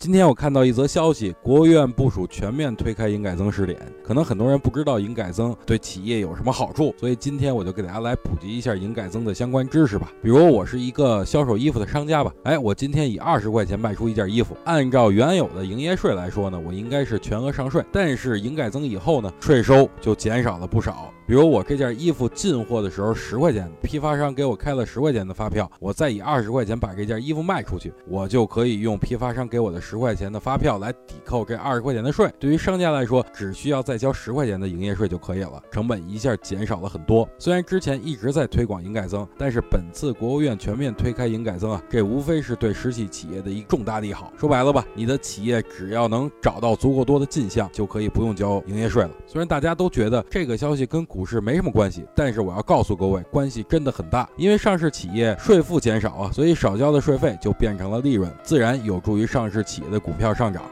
今天我看到一则消息，国务院部署全面推开营改增试点。可能很多人不知道营改增对企业有什么好处，所以今天我就给大家来普及一下营改增的相关知识吧。比如我是一个销售衣服的商家吧，哎，我今天以二十块钱卖出一件衣服，按照原有的营业税来说呢，我应该是全额上税。但是营改增以后呢，税收就减少了不少。比如我这件衣服进货的时候十块钱，批发商给我开了十块钱的发票，我再以二十块钱把这件衣服卖出去，我就可以用批发商给我的十块钱的发票来抵扣这二十块钱的税。对于商家来说，只需要再交十块钱的营业税就可以了，成本一下减少了很多。虽然之前一直在推广营改增，但是本次国务院全面推开营改增啊，这无非是对实体企业的一重大利好。说白了吧，你的企业只要能找到足够多的进项，就可以不用交营业税了。虽然大家都觉得这个消息跟股股市没什么关系，但是我要告诉各位，关系真的很大。因为上市企业税负减少啊，所以少交的税费就变成了利润，自然有助于上市企业的股票上涨。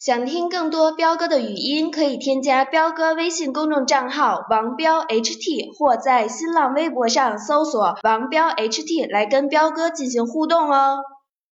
想听更多彪哥的语音，可以添加彪哥微信公众账号王彪 HT，或在新浪微博上搜索王彪 HT 来跟彪哥进行互动哦。